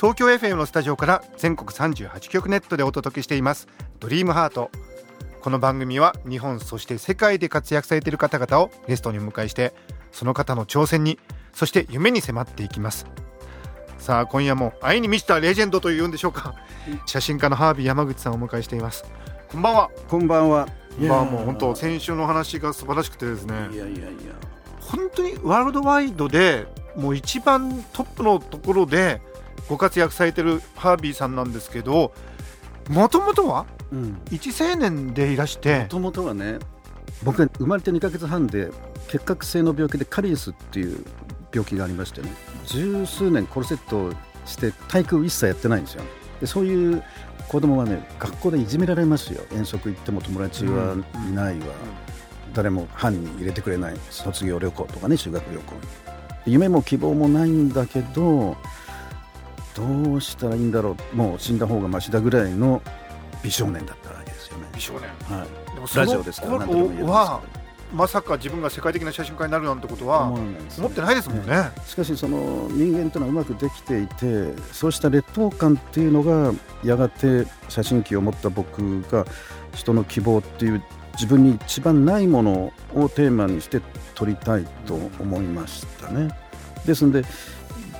東京 FM のスタジオから全国38局ネットでお届けしています。ドリームハート。この番組は日本そして世界で活躍されている方々をゲストにお迎えしてその方の挑戦にそして夢に迫っていきます。さあ今夜も愛に満ちたレジェンドというんでしょうか。写真家のハービー山口さんをお迎えしています。こんばんは。こんばんは。まあもう本当先週の話が素晴らしくてですね。いやいやいや。本当にワールドワイドでもう一番トップのところでご活躍されてるハービーさんなんですけどもともとは？うん。一青年でいらしてもともとはね、僕が生まれて2ヶ月半で結核性の病気でカリウスっていう病気がありましてね、十数年コルセットをして体育一切やってないんですよ。でそういう子供はね、学校でいじめられますよ。遠足行っても友達はいないわ。誰も班に入れてくれない卒業旅行とかね修学旅行夢も希望もないんだけどどうしたらいいんだろう。もう死んだ方がマシだぐらいの美少年だったわけですよね、美少年。はい、でもラジオですから何とでも言えるんですはまさか自分が世界的な写真家になるなんてことは思ってないですもんね。しかしその人間というのはうまくできていてそうした劣等感っていうのがやがて写真機を持った僕が人の希望っていう自分に一番ないものをテーマにして撮りたいと思いましたね。ですので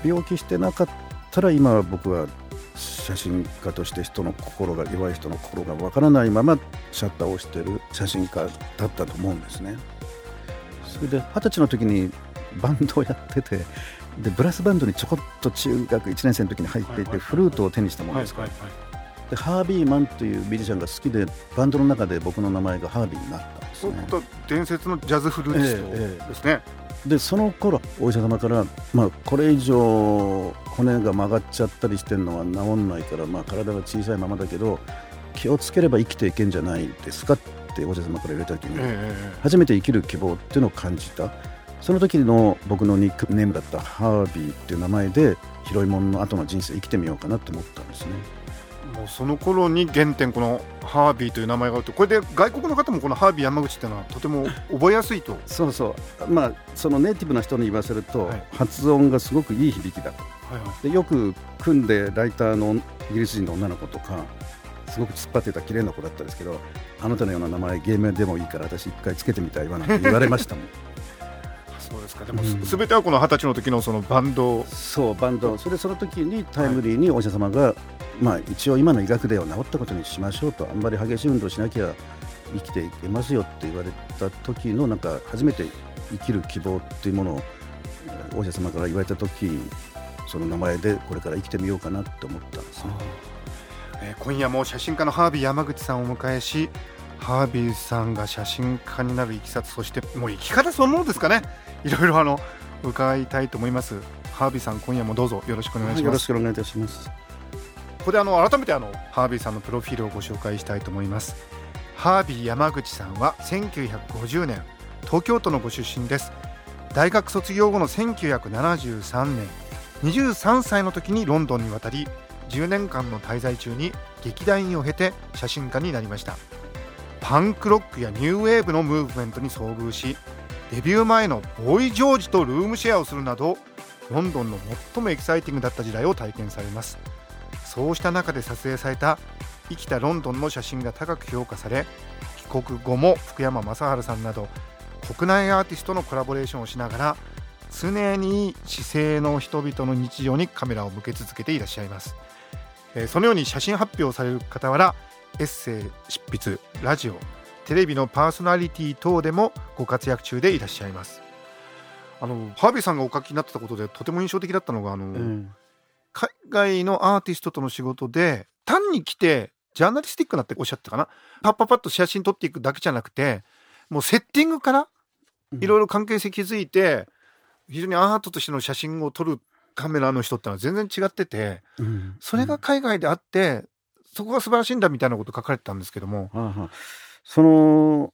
病気してなかったら今は僕は写真家として人の心が弱い人の心がわからないままシャッターを押してる写真家だったと思うんですね。それで二十歳の時にバンドをやっててでブラスバンドにちょこっと中学1年生の時に入っていてフルートを手にしたものですから、はいでハービーマンというミュージシャンが好きでバンドの中で僕の名前がハービーになったんですね。伝説のジャズフルーティストですね。でその頃お医者様から、まあ、これ以上骨が曲がっちゃったりしてるのは治んないから、まあ、体が小さいままだけど気をつければ生きていけんじゃないですかってお医者様から言われた時に、え初めて生きる希望っていうのを感じた。その時の僕のニックネームだったハービーっていう名前で広いもんの後の人生生きてみようかなと思ったんですね。えもうその頃に原点このハービーという名前があるとこれで外国の方もこのハービー山口っていうのはとても覚えやすいと。そうそう。まあそのネイティブな人に言わせると、はい。発音がすごくいい響きだと。はいはい。でよく組んでライターのイギリス人の女の子とかすごく突っ張ってた綺麗な子だったんですけどあなたのような名前芸名でもいいから私一回つけてみたいわなんて言われましたもん そうですか。でもうん。すべてはこの二十歳の時のそのバンド。そうバンド。それでその時にタイムリーにお医者様が、まあ一応今の医学では治ったことにしましょうと。あんまり激しい運動しなきゃ生きていけますよって言われた時のなんか初めて生きる希望っていうものをえーお医者様から言われた時その名前でこれから生きてみようかなって思ったんですね。えー今夜も写真家のハービー山口さんをお迎えしハービーさんが写真家になるいきさつそしてもう生き方そのものですかねいろいろあの伺いたいと思います。ハービーさん今夜もどうぞよろしくお願いしよます。ろしくお願いいたします。ここであの改めてあのハービーさんのプロフィールをご紹介したいと思います。ハービー山口さんは1950年東京都のご出身です。大学卒業後の1973年23歳の時にロンドンに渡り10年間の滞在中に劇団員を経て写真家になりました。パンクロックやニューウェーブのムーブメントに遭遇しデビュー前のボーイ・ジョージとルームシェアをするなどロンドンの最もエキサイティングだった時代を体験されます。そうした中で撮影された生きたロンドンの写真が高く評価され帰国後も福山雅治さんなど国内アーティストのコラボレーションをしながら常に姿勢の人々の日常にカメラを向け続けていらっしゃいます、えーそのように写真発表される傍らエッセイ執筆ラジオテレビのパーソナリティ等でもご活躍中でいらっしゃいます。あのハービーさんがお書きになってたことでとても印象的だったのがあの、うん。海外のアーティストとの仕事で単に来てジャーナリスティックなっておっしゃったかな。パッパッパッと写真撮っていくだけじゃなくてもうセッティングからいろいろ関係性築いて非常にアートとしての写真を撮るっカメラの人ってのは全然違っててうん。それが海外であってそこが素晴らしいんだみたいなこと書かれてたんですけども、その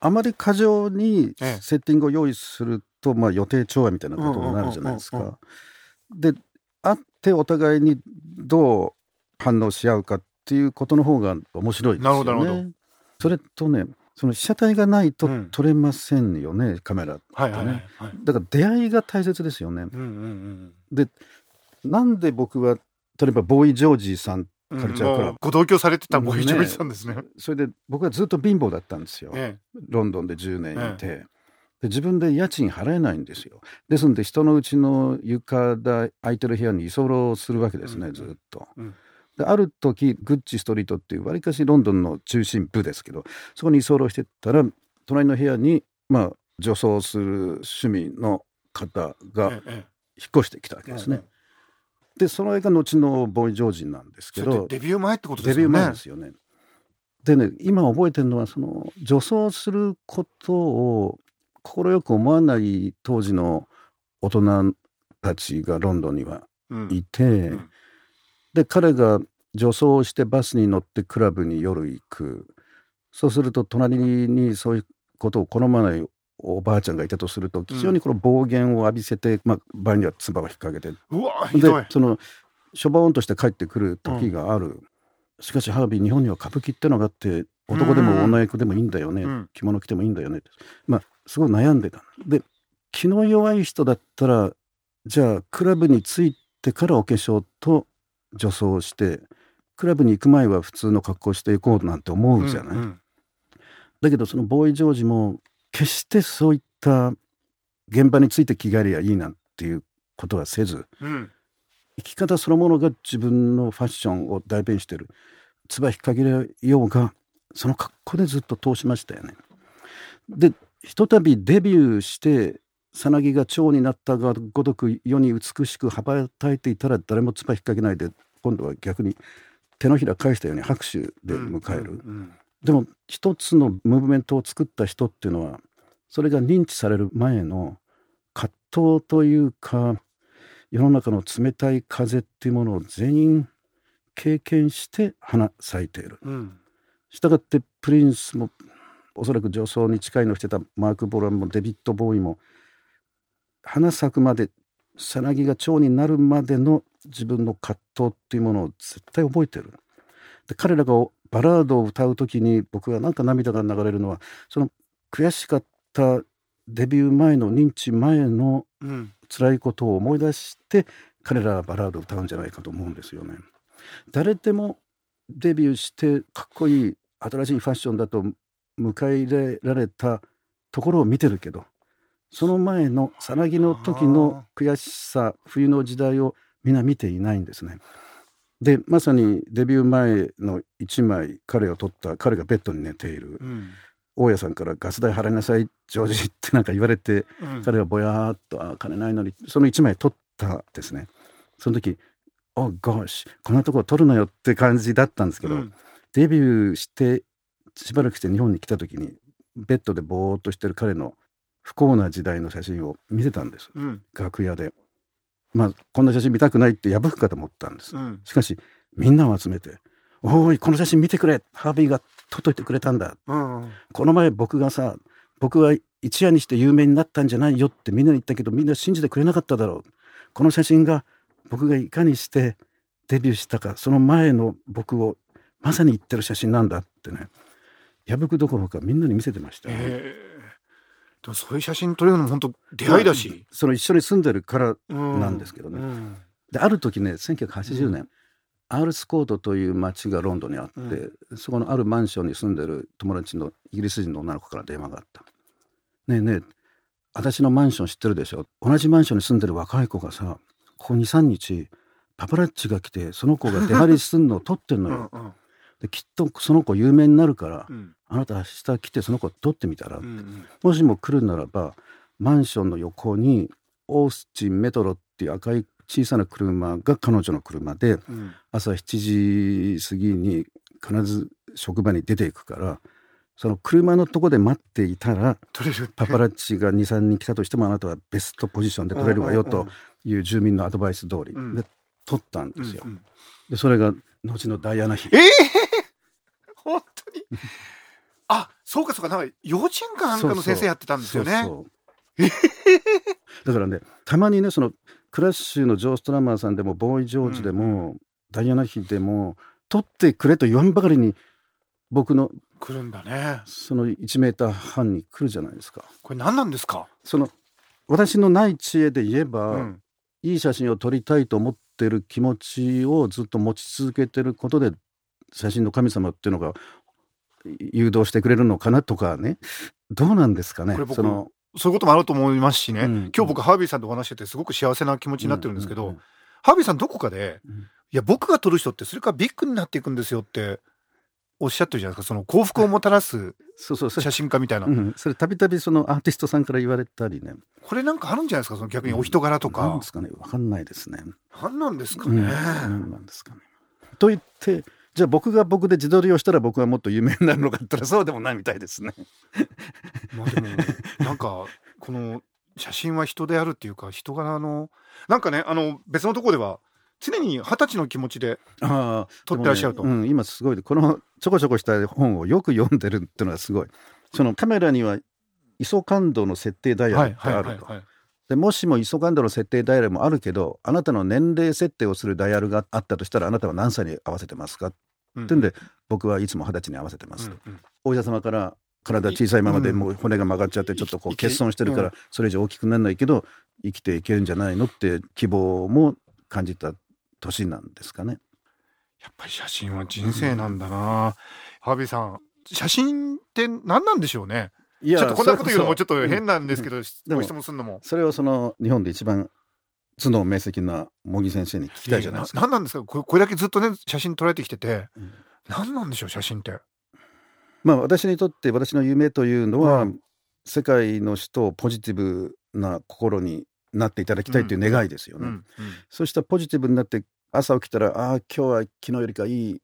あまり過剰にええセッティングを用意すると、まあ、予定調和みたいなことになるじゃないですうんうんうんか。であってお互いにどう反応し合うかっていうことの方が面白いですよね。なるほどそれとねその被写体がないとうん撮れませんよね、カメラってね。だから出会いが大切ですよね。うんうんでなんで僕は例えばボーイ・ジョージさんうんカルチャークラブ。ご同居されてたボーイ・ジョーねジさんですね。それで僕はずっと貧乏だったんですよ。えロンドンで10年いて、で自分で家賃払えないんですよ。ですんで人のうちの床代空いてる部屋に居候するわけですね、うんずっと。うん。である時グッチストリートっていうわりかしロンドンの中心部ですけどそこに居候してたら隣の部屋にまあ女装する趣味の方えがええ。引っ越してきたわけですね。でその絵が後のボーイ・ジョージなんですけどデビュー前ってことですよね。デビュー前ですよね。でね今覚えてるのはその女装することを快く思わない当時の大人たちがロンドンにはうんいて、んで彼が女装をしてバスに乗ってクラブに夜行くそうすると隣にそういうことを好まないおばあちゃんがいたとすると非常にこの暴言を浴びせて、まあ、場合には唾を引っ掛けて。うわひどい。で。そのしょぼーんとして帰ってくる時がある、しかしハービー日本には歌舞伎ってのがあって男でも女役でもいいんだよね、うん。着物着てもいいんだよね。まあすごい悩んでた。で気の弱い人だったらじゃあクラブに着いてからお化粧と女装をしてクラブに行く前は普通の格好していこうなんて思うじゃない、うんうん。だけどそのボーイ・ジョージも決してそういった現場について着替えりゃいいなんていうことはせずうん生き方そのものが自分のファッションを代弁してる唾引っ掛けようがその格好でずっと通しましたよね。でひとたびデビューしてさなぎが蝶になったがごとく世に美しく羽ばたいていたら誰も唾引っ掛けないで今度は逆に手のひら返したように拍手で迎える。うんでも一つのムーブメントを作った人っていうのはそれが認知される前の葛藤というか世の中の冷たい風っていうものを全員経験して花咲いている。うんしたがってプリンスもおそらく女装に近いのをしてたマーク・ボランもデビッド・ボーイも花咲くまでさなぎが蝶になるまでの自分の葛藤っていうものを絶対覚えてる。で彼らがバラードを歌う時に僕はなんか涙が流れるのはその悔しかったデビュー前の認知前のうん辛いことを思い出して彼らはバラードを歌うんじゃないかと思うんですよね。誰でもデビューしてかっこいい新しいファッションだと迎え入れられたところを見てるけどその前のさなぎの時の悔しさ冬の時代をみんな見ていないんですね。でまさにデビュー前の1枚彼を撮った彼がベッドに寝ているうん大家さんからガス代払いなさいジョージってなんか言われてうん。彼はぼやーっとあ金ないのにその1枚撮ったですね。その時「おゴシこんなとこ撮るなよ」って感じだったんですけど、うん。デビューしてしばらくして日本に来た時にベッドでぼーっとしてる彼の不幸な時代の写真を見せたんです。うん。楽屋で。まあこんな写真見たくないって破くかと思ったんです。うん。しかしみんなを集めて「おーいこの写真見てくれハービーが撮っといてくれたんだ。うん。この前僕がさ僕は一夜にして有名になったんじゃないよってみんなに言ったけどみんな信じてくれなかっただろう。この写真が僕がいかにしてデビューしたかその前の僕をまさに言ってる写真なんだってね。破くどころかみんなに見せてましたよね、ええ。でもそういう写真撮れるのも本当出会いだし、その一緒に住んでるからうん。なんですけどね。うん。である時ね1980年、アールスコートという町がロンドンにあって、そこのあるマンションに住んでる友達のイギリス人の女の子から電話があった。ねえねえ私のマンション知ってるでしょ？同じマンションに住んでる若い子がさここ23日パパラッチが来てその子が出張りすんのを撮ってんのよ。うんうん。できっとその子有名になるから、うん。あなた明日来てその子撮ってみたら、うん。もしも来るならばマンションの横にオースチンメトロっていう赤い小さな車が彼女の車でうん。朝7時過ぎに必ず職場に出ていくからその車のとこで待っていたら撮れるパパラッチが23人来たとしてもあなたはベストポジションで撮れるわよという住民のアドバイス通りうん。で撮ったんですよ。うんうん。でそれが後のダイアナ妃。ええ 本当に？あそうかそうか。なんか幼稚園かなんかの先生やってたんですよね。そうそう。だからねたまにねそのクラッシュのジョー・ストラマーさんでもボーイ・ジョージでも、ダイアナ妃でも撮ってくれと言わんばかりに僕の来るんだね。その1メーター半に来るじゃないですか。これ何なんですか、その私のない知恵で言えば、うん。いい写真を撮りたいと思ってる気持ちをずっと持ち続けてることで写真の神様っていうのが誘導してくれるのかなとかね。どうなんですかね？そのそういうこともあると思いますしね、うん。今日僕ハービーさんとお話ししててすごく幸せな気持ちになってるんですけど、ハービーさんどこかで、うん。いや僕が撮る人ってそれからビッグになっていくんですよっておっしゃってるじゃないですか。その幸福をもたらす 写真家みたいな、うん、それたびたびそのアーティストさんから言われたりね。これなんかあるんじゃないですか？その逆にお人柄とか、なんですかね。わかんないですね。何なんですかうん、ね、なん。なんですかね。と言ってじゃあ僕が僕で自撮りをしたら僕はもっと有名になるのかって言ったらそうでもないみたいですね。まあでもなんかこの写真は人であるっていうか人柄のなんかねあの別のところでは常に二十歳の気持ちでああ撮ってらっしゃると。ねうん、今すごいこのちょこちょこした本をよく読んでるっていうのがすごい。そのカメラには ISO 感度の設定ダイヤルってあると。はいでもしも ISO 感度の設定ダイヤルもあるけどあなたの年齢設定をするダイヤルがあったとしたらあなたは何歳に合わせてますかうん。言うんで僕はいつも二十歳に合わせてますと、うんうん。お医者様から体小さいままでうんもう骨が曲がっちゃってちょっとこう欠損してるかうらそれ以上大きくならないけど生きていけるんじゃないのって希望も感じた年なんですかね。やっぱり写真は人生なんだな、ハービーさん写真って何なんでしょうね。いちょっとこんなこと言うのもちょっと変ななんですけど、でもご質問するのも。それをその日本で一番頭脳明晰な茂木先生に聞きたいじゃないですか。何なんですか？これこれだけずっとね写真撮られてきてて。うん。何なんでしょう写真って？まあ私にとって私の夢というのは、うん世界の人をポジティブな心になっていただきたいという願いですよね。うんそうしたポジティブになって朝起きたらああ今日は昨日よりかいい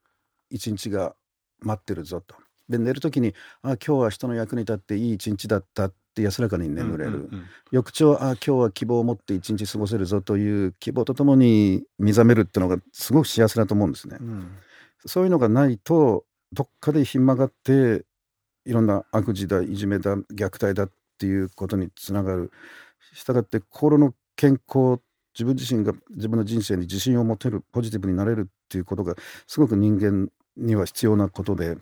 一日が待ってるぞと。で寝る時にああ今日は人の役に立っていい一日だった。って安らかに眠れる。うんうんうん翌朝ああ今日は希望を持って一日過ごせるぞという希望とともに目覚めるっていうのがすごく幸せだと思うんですね。うんそういうのがないとどっかでひん曲がっていろんな悪事だいじめだ虐待だっていうことにつながるしたがって心の健康自分自身が自分の人生に自信を持てるポジティブになれるっていうことがすごく人間には必要なことで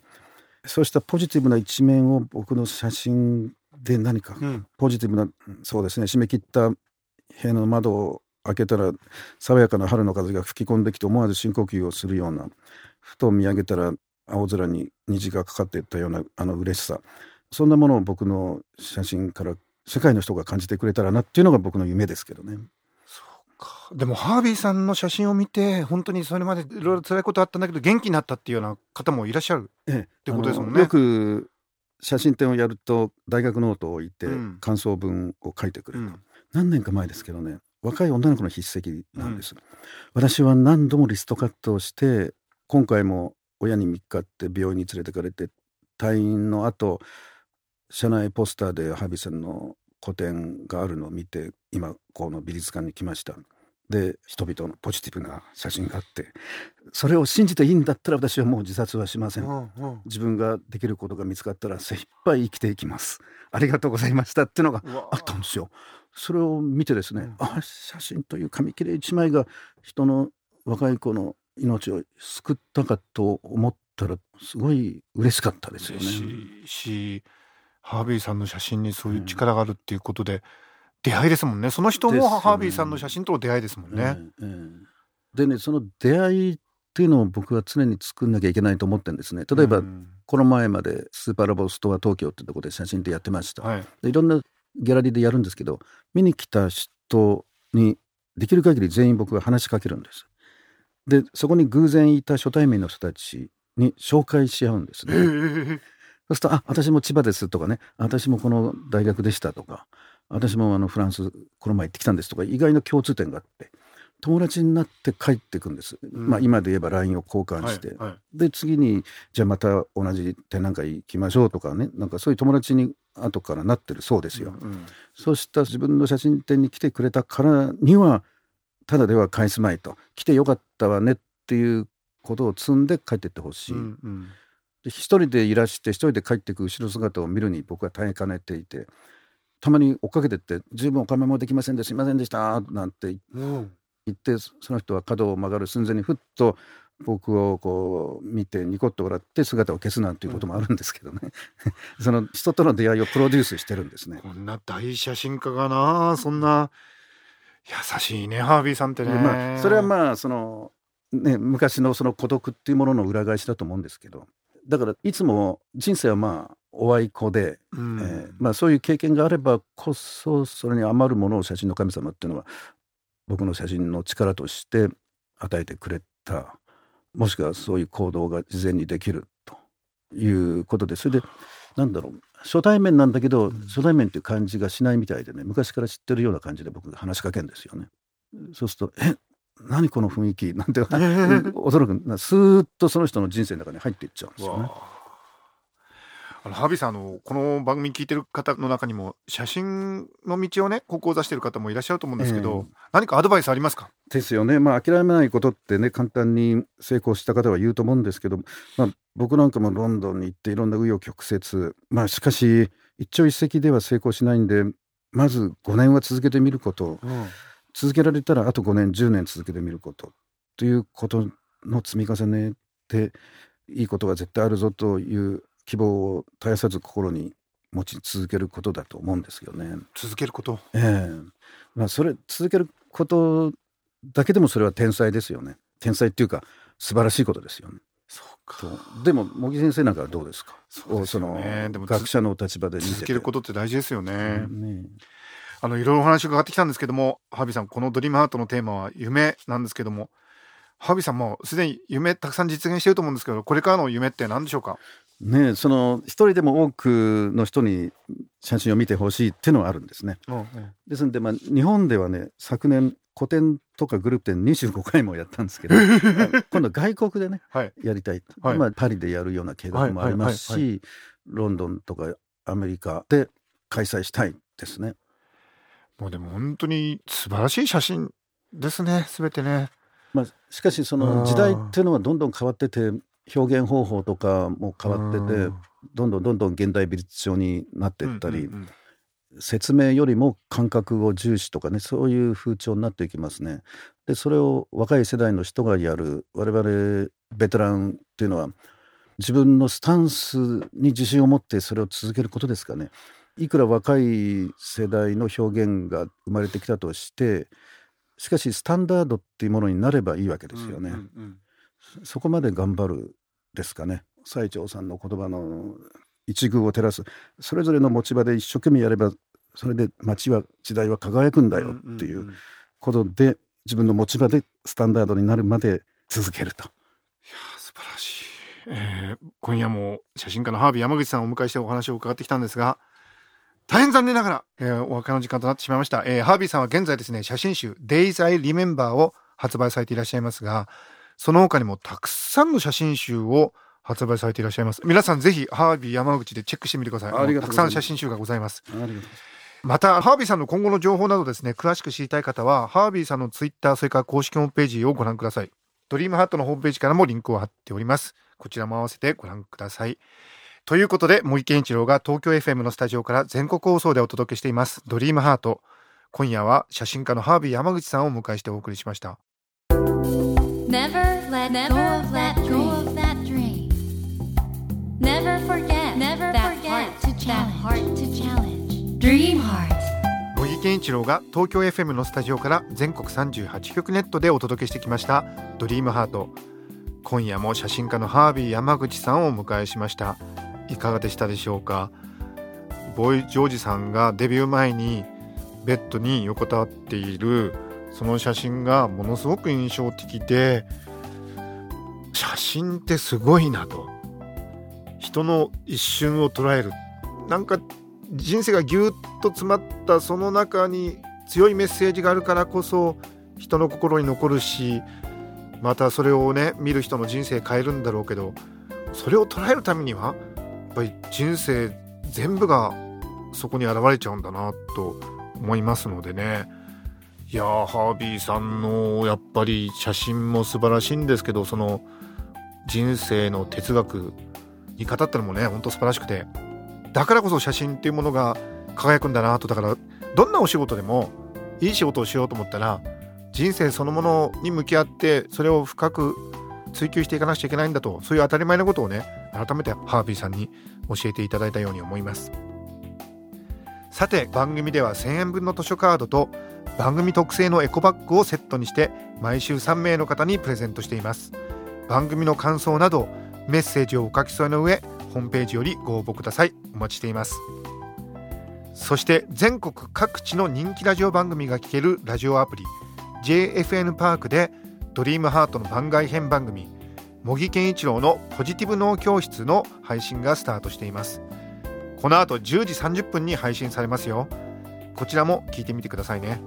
そうしたポジティブな一面を僕の写真で何かうん。ポジティブなそうですね締め切った部屋の窓を開けたら爽やかな春の風が吹き込んできて思わず深呼吸をするようなふと見上げたら青空に虹がかかっていったようなあの嬉しさ。そんなものを僕の写真から世界の人が感じてくれたらなっていうのが僕の夢ですけどね。か。でもハービーさんの写真を見て本当にそれまでいろいろ辛いことあったんだけど元気になったっていうような方もいらっしゃるええ。てことですもんね。よく写真展をやると大学ノートを置いてうん。感想文を書いてくれる、うん。何年か前ですけどね若い女の子の筆跡なんです、私は何度もリストカットをして今回も親に3日って病院に連れてかれて退院の後社内ポスターでハービーさんの個展があるのを見て今この美術館に来ましたで人々のポジティブな写真があってそれを信じていいんだったら私はもう自殺はしません。うんうん。自分ができることが見つかったら精一杯生きていきます。ありがとうございましたっていうのがあったんですよ。それを見てですね、うん。あ写真という紙切れ一枚が人の若い子の命を救ったかと思ったらすごい嬉しかったですよね。嬉しハービーさんの写真にそういう力があるっていうことで、出会いですもんね。その人もハービーさんの写真との出会いですもんね。ええええでねその出会いっていうのを僕は常に作んなきゃいけないと思ってるんですね。例えば、うん。この前までスーパーラボストア東京ってとこで写真でやってました、はい。でいろんなギャラリーでやるんですけど見に来た人にできる限り全員僕が話しかけるんです。でそこに偶然いた初対面の人たちに紹介し合うんですね、そうすると「あ私も千葉です」とかね「私もこの大学でした」とか「私もあのフランスこの前行ってきたんです」とか意外な共通点があって友達になって帰っていくんです、ん。まあ今で言えば LINE を交換して、はいはい。で次にじゃあまた同じ展覧会行きましょうとかねなんかそういう友達に後からなってるそうですよ。うんそうした自分の写真展に来てくれたからにはただでは返すまいと。来てよかったわねっていうことを積んで帰っていってほしい、うんうん。で一人でいらして一人で帰っていく後ろ姿を見るに僕は耐えかねていてたまに追っかけてって「十分お金もできませんですいませんでした」なんて言ってその人は角を曲がる寸前にふっと僕をこう見てニコッと笑って姿を消すなんていうこともあるんですけどね、その人との出会いをプロデュースしてるんですね。こんな大写真家がなそんな優しいねハービーさんってね、まあ、それはまあその、ね、昔のその孤独っていうものの裏返しだと思うんですけど。だからいつも人生はまあおあいこで、うん。えーまあ、そういう経験があればこそそれに余るものを写真の神様っていうのは僕の写真の力として与えてくれたもしくはそういう行動が事前にできるということでそれでなんだろう初対面なんだけど、初対面っていう感じがしないみたいでね昔から知ってるような感じで僕が話しかけるんですよね。そうすると「え何この雰囲気」なんて 驚く。なスーッとその人の人生の中に入っていっちゃうんですよね。あのハービーさんあのこの番組聞いてる方の中にも写真の道をね志してる方もいらっしゃると思うんですけど、え何かアドバイスありますか？ですよね。まあ諦めないことってね簡単に成功した方は言うと思うんですけど、まあ、僕なんかもロンドンに行っていろんな紆余曲折まあしかし一朝一夕では成功しないんでまず5年は続けてみること。続けられたらあと5年10年続けてみること。ということの積み重ねでいいことが絶対あるぞという希望を絶やさず心に持ち続けることだと思うんですよね。続けること。ええ。まあそれ続けることだけでもそれは天才ですよね。天才っていうか素晴らしいことですよね。そうか。とでも茂木先生なんかはどうですか？そうですよね。のでも学者の立場で見てて。続けることって大事ですよね、ねあのいろいろお話が上がってきたんですけどもハービーさんこのドリームハートのテーマは夢なんですけどもハービーさんもうすでに夢たくさん実現してると思うんですけどこれからの夢って何でしょうか？ねその一人でも多くの人に写真を見てほしいっていうのはあるんですね。ですんで、まあ、日本ではね昨年個展とかグループ展25回もやったんですけど 今度外国でねはい。やりたいと、はい。まあ、パリでやるような計画もありますしロンドンとかアメリカで開催したいですね。もうでも本当に素晴らしい写真ですねすべてね。まあ、しかしその時代っていうのはどんどん変わってて表現方法とかも変わっててどんどんどんどん現代美術調になっていったり、うんうんうん説明よりも感覚を重視とかねそういう風潮になっていきますね。でそれを若い世代の人がやる我々ベテランっていうのは自分のスタンスに自信を持ってそれを続けることですかね。いくら若い世代の表現が生まれてきたとしてしかしスタンダードっていうものになればいいわけですよね。うんうんうんそこまで頑張るですかね。最澄さんの言葉の一遇を照らすそれぞれの持ち場で一生懸命やればそれで街は時代は輝くんだよっていうんことで自分の持ち場でスタンダードになるまで続けると。いやー素晴らしい、えー今夜も写真家のハービー山口さんをお迎えしてお話を伺ってきたんですが大変残念ながら、えーお別れの時間となってしまいました、えーハービーさんは現在ですね写真集「Days I Remember」を発売されていらっしゃいますがその他にもたくさんの写真集を発売されていらっしゃいます。皆さんぜひハービー山口でチェックしてみてください。たくさんの写真集がございます。またハービーさんの今後の情報などですね詳しく知りたい方はハービーさんのツイッターそれから公式ホームページをご覧ください。ドリームハートのホームページからもリンクを貼っておりますこちらも合わせてご覧ください。ということで森健一郎が東京 FM のスタジオから全国放送でお届けしています。ドリームハート。今夜は写真家のハービー山口さんをお迎えしてお送りしました Never let go of that dream. Never forget that heart to challenge. Dream Heart. 茂木健一郎が東京 FM のスタジオから全国38局ネットでお届けしてきましたドリームハート今夜も写真家のハービー山口さんをお迎えしましたいかがでしたでしょうか？ボーイ・ジョージさんがデビュー前にベッドに横たわっているその写真がものすごく印象的で写真ってすごいなと。人の一瞬を捉える。なんか人生がぎゅっと詰まったその中に強いメッセージがあるからこそ人の心に残るしまたそれをね見る人の人生変えるんだろうけどそれを捉えるためにはやっぱり人生全部がそこに現れちゃうんだなと思いますのでね。いやーハービーさんのやっぱり写真も素晴らしいんですけどその人生の哲学に語ったのもねほんと素晴らしくて。だからこそ写真っていうものが輝くんだなと。だからどんなお仕事でもいい仕事をしようと思ったら人生そのものに向き合ってそれを深く追求していかなくちゃいけないんだと。そういう当たり前のことをね改めてハービーさんに教えていただいたように思います。さて番組では1000円分の図書カードと番組特製のエコバッグをセットにして毎週3名の方にプレゼントしています。番組の感想などメッセージをお書き添えの上ホームページよりご応募ください。お待ちしています。そして全国各地の人気ラジオ番組が聴けるラジオアプリ JFN パークでドリームハートの番外編番組茂木健一郎のポジティブ脳教室の配信がスタートしています。この後10時30分に配信されますよ。こちらも聞いてみてくださいね。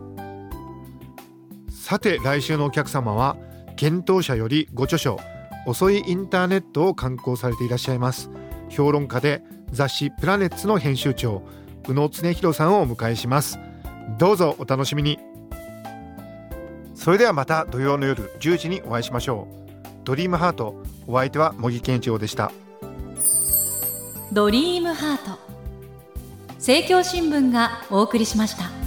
さて来週のお客様は検討者よりご著書遅いインターネットを刊行されていらっしゃいます。評論家で雑誌プラネッツの編集長宇野恒弘さんをお迎えします。どうぞお楽しみに。それではまた土曜の夜10時にお会いしましょう。ドリームハートお相手は茂木健一郎でした。ドリームハート。政教新聞がお送りしました。